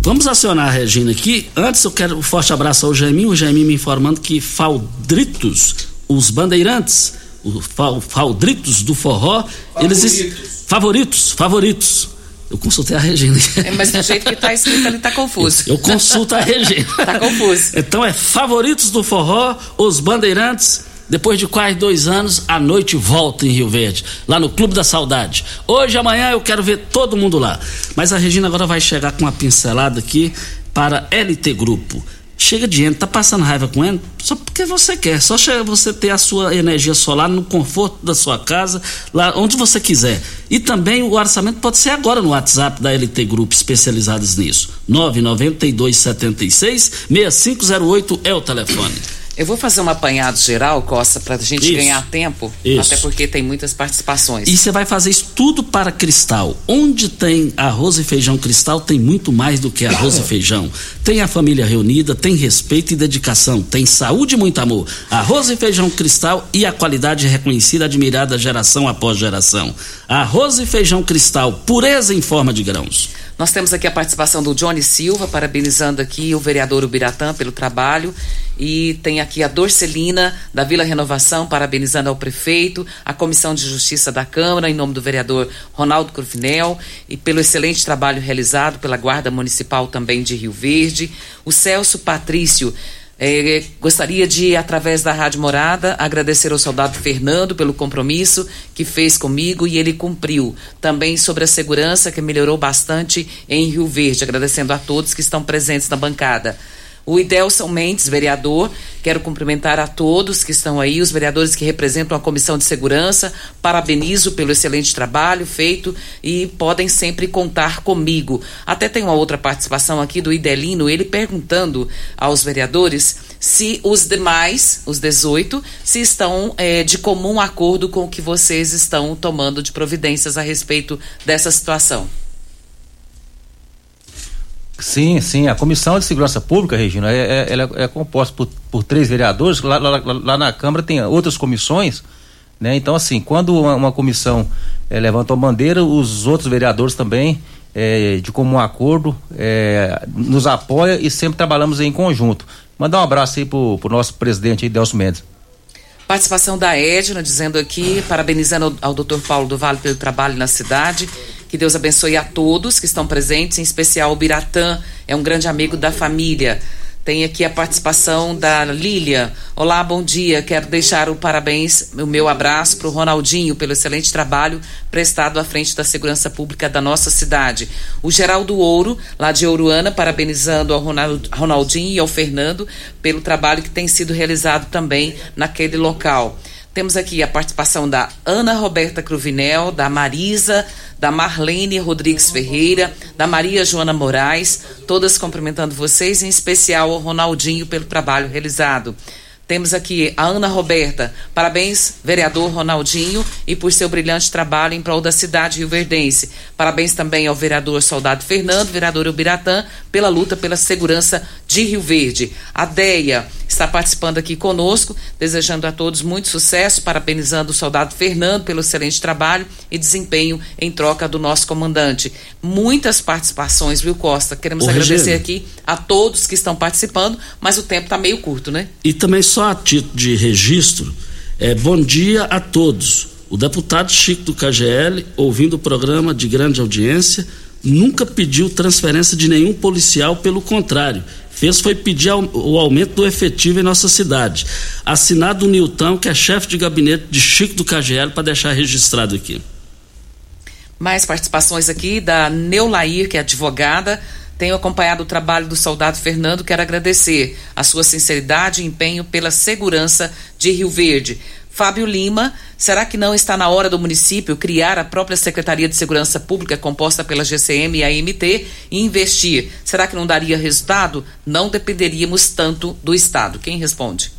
Vamos acionar a Regina aqui. Antes eu quero um forte abraço ao Jaiminho. O Jaiminho me informando que Faldritos, os bandeirantes, os Faldritos do forró, favoritos. eles. Favoritos, favoritos. Eu consultei a Regina. É, mas do jeito que está escrito ali está confuso. Eu, eu consulto a Regina. Está confuso. Então é favoritos do forró, os bandeirantes depois de quase dois anos, a noite volta em Rio Verde, lá no Clube da Saudade. Hoje, amanhã, eu quero ver todo mundo lá. Mas a Regina agora vai chegar com uma pincelada aqui para LT Grupo. Chega de gente, tá passando raiva com ele? Só porque você quer. Só você ter a sua energia solar no conforto da sua casa, lá onde você quiser. E também o orçamento pode ser agora no WhatsApp da LT Grupo, especializados nisso. 99276 6508 é o telefone. Eu vou fazer um apanhado geral, Costa, para a gente isso. ganhar tempo, isso. até porque tem muitas participações. E você vai fazer isso tudo para Cristal. Onde tem arroz e feijão Cristal, tem muito mais do que arroz e feijão. Tem a família reunida, tem respeito e dedicação, tem saúde e muito amor. Arroz e feijão Cristal e a qualidade reconhecida, admirada geração após geração. Arroz e feijão Cristal, pureza em forma de grãos. Nós temos aqui a participação do Johnny Silva, parabenizando aqui o vereador Ubiratã pelo trabalho. E tem aqui a Dorcelina, da Vila Renovação, parabenizando ao prefeito, a Comissão de Justiça da Câmara, em nome do vereador Ronaldo Cruvinel, e pelo excelente trabalho realizado pela Guarda Municipal também de Rio Verde. O Celso Patrício é, gostaria de, através da Rádio Morada, agradecer ao soldado Fernando pelo compromisso que fez comigo e ele cumpriu. Também sobre a segurança que melhorou bastante em Rio Verde, agradecendo a todos que estão presentes na bancada o Idelson Mendes, vereador. Quero cumprimentar a todos que estão aí, os vereadores que representam a Comissão de Segurança. Parabenizo pelo excelente trabalho feito e podem sempre contar comigo. Até tem uma outra participação aqui do Idelino, ele perguntando aos vereadores se os demais, os 18, se estão é, de comum acordo com o que vocês estão tomando de providências a respeito dessa situação. Sim, sim. A Comissão de Segurança Pública, Regina, é, é, ela é composta por, por três vereadores. Lá, lá, lá, na Câmara tem outras comissões, né? Então, assim, quando uma, uma comissão é, levanta uma bandeira, os outros vereadores também, é, de comum acordo, é, nos apoia e sempre trabalhamos em conjunto. Mandar um abraço aí pro, pro nosso presidente Delcio Mendes. Participação da Edna, dizendo aqui, parabenizando ao, ao doutor Paulo do Vale pelo trabalho na cidade que Deus abençoe a todos que estão presentes, em especial o Biratã, é um grande amigo da família. Tem aqui a participação da Lília. Olá, bom dia. Quero deixar o parabéns, o meu abraço para o Ronaldinho pelo excelente trabalho prestado à frente da segurança pública da nossa cidade. O Geraldo Ouro, lá de Ouruana, parabenizando ao Ronaldinho e ao Fernando pelo trabalho que tem sido realizado também naquele local. Temos aqui a participação da Ana Roberta Cruvinel, da Marisa, da Marlene Rodrigues Ferreira, da Maria Joana Moraes, todas cumprimentando vocês, em especial ao Ronaldinho pelo trabalho realizado. Temos aqui a Ana Roberta. Parabéns, vereador Ronaldinho, e por seu brilhante trabalho em prol da cidade rioverdense. Parabéns também ao vereador Soldado Fernando, vereador Ubiratã, pela luta pela segurança de Rio Verde. A Deia está participando aqui conosco, desejando a todos muito sucesso, parabenizando o soldado Fernando pelo excelente trabalho e desempenho em troca do nosso comandante. Muitas participações, viu, Costa? Queremos Ô, agradecer Regina. aqui a todos que estão participando, mas o tempo está meio curto, né? E também só a título de registro, é, bom dia a todos. O deputado Chico do KGL, ouvindo o programa de grande audiência, nunca pediu transferência de nenhum policial, pelo contrário, fez foi pedir o aumento do efetivo em nossa cidade. Assinado o Nilton, que é chefe de gabinete de Chico do KGL, para deixar registrado aqui. Mais participações aqui da Neulair, que é advogada. Tenho acompanhado o trabalho do soldado Fernando. Quero agradecer a sua sinceridade e empenho pela segurança de Rio Verde. Fábio Lima, será que não está na hora do município criar a própria Secretaria de Segurança Pública composta pela GCM e AMT e investir? Será que não daria resultado? Não dependeríamos tanto do Estado. Quem responde?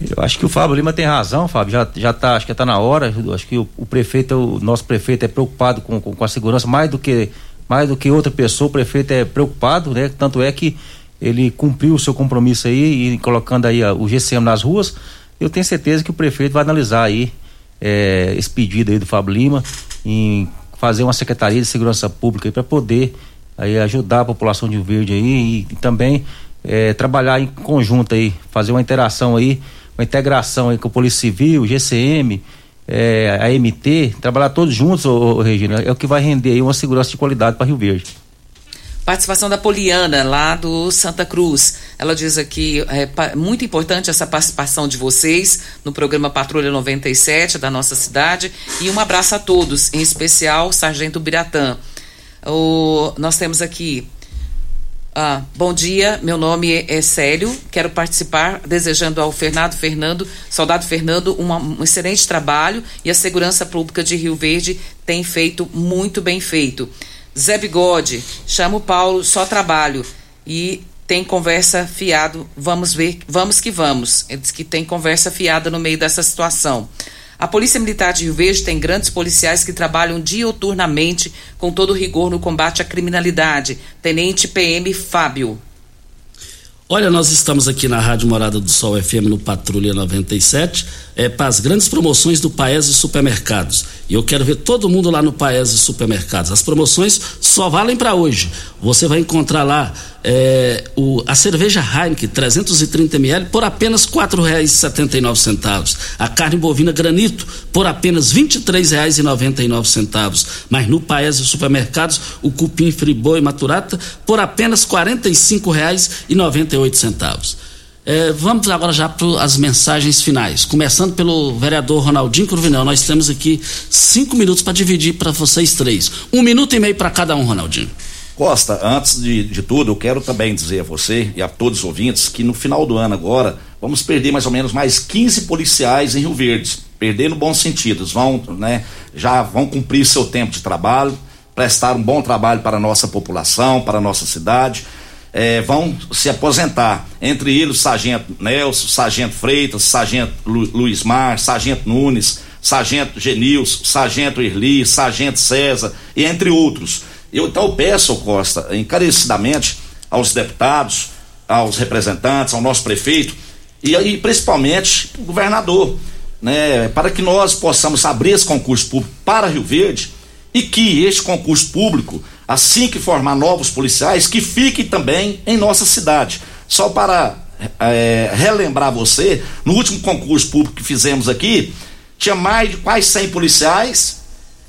Eu acho que o Fábio Lima tem razão, Fábio. Já, já tá, acho que tá na hora. Acho que o, o prefeito, o nosso prefeito é preocupado com, com, com a segurança mais do que mais do que outra pessoa. O prefeito é preocupado, né? Tanto é que ele cumpriu o seu compromisso aí e colocando aí a- o GCM nas ruas. Eu tenho certeza que o prefeito vai analisar aí eh, esse pedido aí do Fábio Lima em fazer uma secretaria de segurança pública para poder aí ajudar a população de Rio Verde aí e, e também eh, trabalhar em conjunto aí, fazer uma interação aí, uma integração aí com a Polícia Civil, GCM, eh, a MT, trabalhar todos juntos, ô, ô, Regina, é o que vai render aí uma segurança de qualidade para Rio Verde. Participação da Poliana, lá do Santa Cruz. Ela diz aqui, é muito importante essa participação de vocês no programa Patrulha 97 da nossa cidade. E um abraço a todos, em especial Sargento Biratã. O, nós temos aqui. Ah, bom dia, meu nome é Célio, quero participar, desejando ao Fernando Fernando, soldado Fernando, uma- um excelente trabalho e a segurança pública de Rio Verde tem feito muito bem feito. Zé Bigode, chama o Paulo, só trabalho e tem conversa fiado, vamos ver, vamos que vamos. Ele diz que tem conversa fiada no meio dessa situação. A Polícia Militar de Rio Verde tem grandes policiais que trabalham dioturnamente com todo rigor no combate à criminalidade. Tenente PM Fábio. Olha, nós estamos aqui na Rádio Morada do Sol FM no Patrulha 97 é, para as grandes promoções do Paese Supermercados. E eu quero ver todo mundo lá no Paese Supermercados. As promoções só valem para hoje. Você vai encontrar lá é, o, a cerveja Heineken 330 ml por apenas R$ 4,79. A carne bovina Granito por apenas R$ 23,99. Mas no Paese Supermercados, o cupim friboi maturata por apenas R$ 45,98. É, vamos agora já para as mensagens finais. Começando pelo vereador Ronaldinho Cruvinel. Nós temos aqui cinco minutos para dividir para vocês três. Um minuto e meio para cada um, Ronaldinho. Costa, antes de, de tudo, eu quero também dizer a você e a todos os ouvintes que no final do ano agora vamos perder mais ou menos mais 15 policiais em Rio Verde. Perder no bom sentido. Eles vão, né, já vão cumprir seu tempo de trabalho, prestar um bom trabalho para a nossa população, para a nossa cidade. É, vão se aposentar. Entre eles, o Sargento Nelson, Sargento Freitas, Sargento Lu, Luiz Mar, Sargento Nunes, Sargento Genilson, Sargento Erli, Sargento César, e entre outros. Eu então peço, Costa, encarecidamente aos deputados, aos representantes, ao nosso prefeito e aí principalmente o governador, né, para que nós possamos abrir esse concurso público para Rio Verde e que este concurso público, assim que formar novos policiais, que fique também em nossa cidade. Só para é, relembrar você, no último concurso público que fizemos aqui, tinha mais de quase 100 policiais,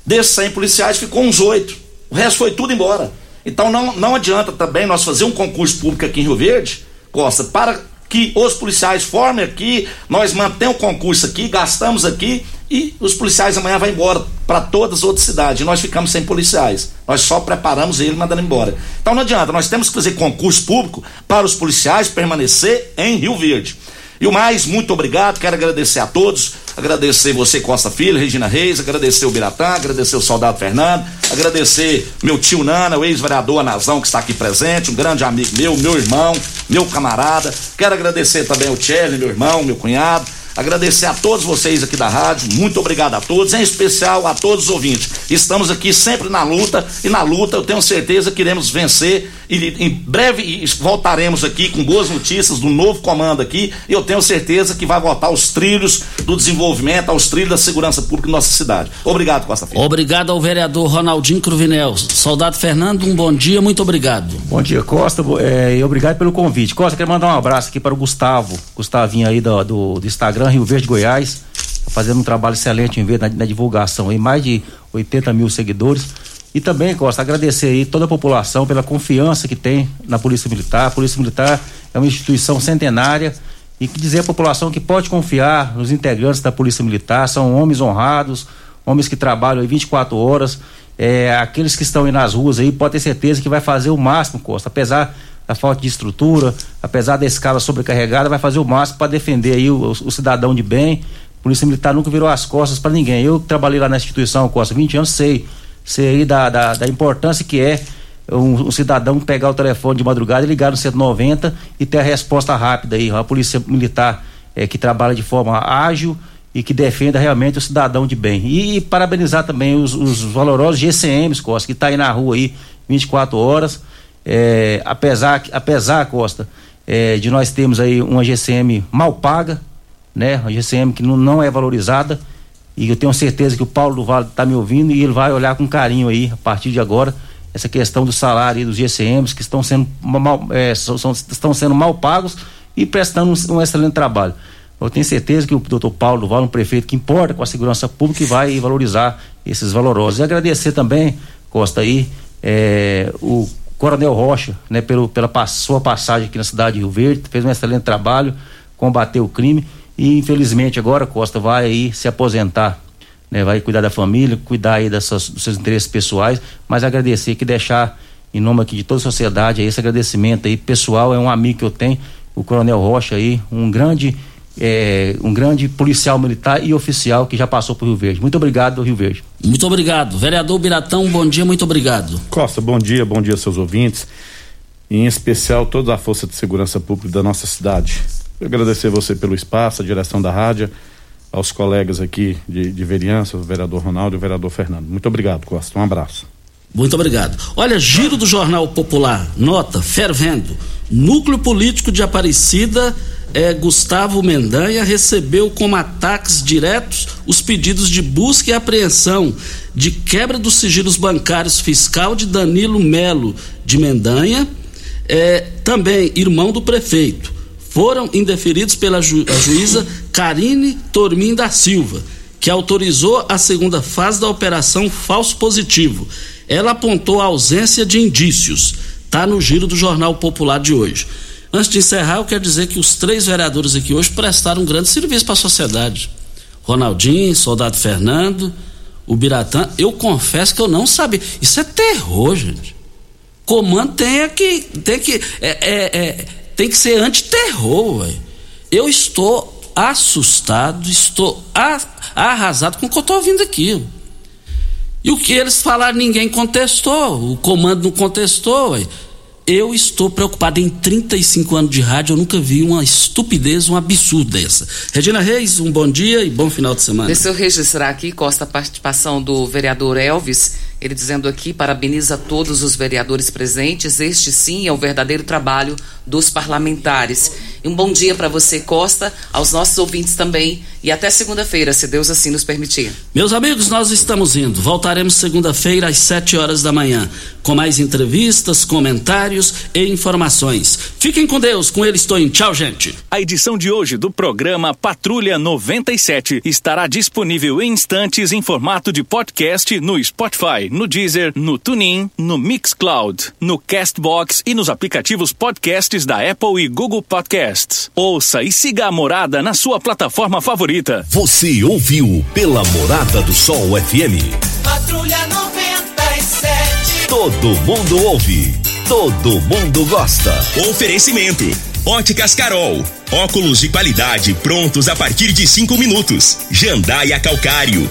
desses 100 policiais ficou uns oito. O resto foi tudo embora. Então não, não adianta também nós fazer um concurso público aqui em Rio Verde, Costa, para que os policiais formem aqui, nós mantemos o concurso aqui, gastamos aqui e os policiais amanhã vão embora para todas as outras cidades. E nós ficamos sem policiais. Nós só preparamos ele mandando embora. Então não adianta, nós temos que fazer concurso público para os policiais permanecer em Rio Verde. E o mais, muito obrigado, quero agradecer a todos, agradecer você, Costa Filho, Regina Reis, agradecer o Biratã, agradecer o Soldado Fernando, agradecer meu tio Nana, o ex-vereador Anazão, que está aqui presente, um grande amigo meu, meu irmão, meu camarada. Quero agradecer também o Tchelle, meu irmão, meu cunhado Agradecer a todos vocês aqui da rádio, muito obrigado a todos, em especial a todos os ouvintes. Estamos aqui sempre na luta e na luta eu tenho certeza que iremos vencer e em breve voltaremos aqui com boas notícias do novo comando aqui e eu tenho certeza que vai voltar aos trilhos do desenvolvimento, aos trilhos da segurança pública em nossa cidade. Obrigado, Costa Filho. Obrigado ao vereador Ronaldinho Cruvinel. Soldado Fernando, um bom dia, muito obrigado. Bom dia, Costa, é, e obrigado pelo convite. Costa, quero mandar um abraço aqui para o Gustavo, Gustavinho aí do, do, do Instagram Rio Verde, Goiás, tá fazendo um trabalho excelente em ver na, na divulgação aí, mais de 80 mil seguidores. E também, Costa, agradecer aí toda a população pela confiança que tem na Polícia Militar. A Polícia Militar é uma instituição centenária e dizer à população que pode confiar nos integrantes da Polícia Militar, são homens honrados, homens que trabalham aí 24 horas. É, aqueles que estão aí nas ruas aí, pode ter certeza que vai fazer o máximo, Costa, apesar da falta de estrutura, apesar da escala sobrecarregada, vai fazer o máximo para defender aí o, o, cidadão de bem. A Polícia Militar nunca virou as costas para ninguém. Eu trabalhei lá na instituição Costa 20 anos, sei, sei aí da, da, da importância que é um, um, cidadão pegar o telefone de madrugada e ligar no 190 e ter a resposta rápida aí. A Polícia Militar é, que trabalha de forma ágil e que defenda realmente o cidadão de bem. E, e parabenizar também os, os valorosos GCMs, Costa, que está aí na rua aí 24 horas é, apesar, apesar, Costa, é, de nós termos aí uma GCM mal paga, né? Uma GCM que não, não é valorizada. E eu tenho certeza que o Paulo do Vale está me ouvindo e ele vai olhar com carinho aí, a partir de agora, essa questão do salário dos GCMs que estão sendo mal, é, são, estão sendo mal pagos e prestando um, um, excelente trabalho. Eu tenho certeza que o doutor Paulo do Vale, um prefeito que importa com a segurança pública, vai valorizar esses valorosos. E agradecer também, Costa, aí, é, o Coronel Rocha, né, pelo, pela sua passagem aqui na cidade de Rio Verde, fez um excelente trabalho, combateu o crime e infelizmente agora Costa vai aí se aposentar, né, vai cuidar da família, cuidar aí dessas, dos seus interesses pessoais, mas agradecer que deixar em nome aqui de toda a sociedade aí, esse agradecimento aí pessoal, é um amigo que eu tenho, o Coronel Rocha aí, um grande é, um grande policial militar e oficial que já passou por Rio Verde. Muito obrigado, Rio Verde. Muito obrigado. Vereador Biratão, bom dia, muito obrigado. Costa, bom dia, bom dia seus ouvintes, e em especial toda a força de segurança pública da nossa cidade. Agradecer você pelo espaço, a direção da rádio, aos colegas aqui de, de o vereador Ronaldo e o vereador Fernando. Muito obrigado, Costa. Um abraço. Muito obrigado. Olha, giro do Jornal Popular, nota, fervendo. Núcleo político de Aparecida é, Gustavo Mendanha recebeu como ataques diretos os pedidos de busca e apreensão de quebra dos sigilos bancários fiscal de Danilo Melo de Mendanha, é, também irmão do prefeito. Foram indeferidos pela ju juíza Karine Tormin da Silva, que autorizou a segunda fase da operação falso positivo. Ela apontou a ausência de indícios. Está no giro do Jornal Popular de hoje. Antes de encerrar, eu quero dizer que os três vereadores aqui hoje prestaram um grande serviço para a sociedade. Ronaldinho, Soldado Fernando, o Biratã. Eu confesso que eu não sabia. Isso é terror, gente. Comando tem que. Tem que, é, é, é tem que ser antiterror, velho. Eu estou assustado, estou arrasado com o que eu estou ouvindo aqui. E o que eles falaram, ninguém contestou. O comando não contestou, velho. Eu estou preocupado em 35 anos de rádio, eu nunca vi uma estupidez, um absurdo dessa. Regina Reis, um bom dia e bom final de semana. Deixa eu registrar aqui, Costa, a participação do vereador Elvis, ele dizendo aqui, parabeniza todos os vereadores presentes, este sim é o verdadeiro trabalho dos parlamentares. E um bom dia para você, Costa, aos nossos ouvintes também. E até segunda-feira, se Deus assim nos permitir. Meus amigos, nós estamos indo. Voltaremos segunda-feira às 7 horas da manhã, com mais entrevistas, comentários e informações. Fiquem com Deus, com ele estou em. Tchau, gente. A edição de hoje do programa Patrulha 97 estará disponível em instantes em formato de podcast no Spotify, no Deezer, no TuneIn, no Mixcloud, no Castbox e nos aplicativos podcasts da Apple e Google Podcasts. Ouça e siga a morada na sua plataforma favorita. Você ouviu pela Morada do Sol FM. Patrulha 97. Todo mundo ouve. Todo mundo gosta. Oferecimento. Óticas Carol. Óculos de qualidade prontos a partir de cinco minutos. Jandaia Calcário.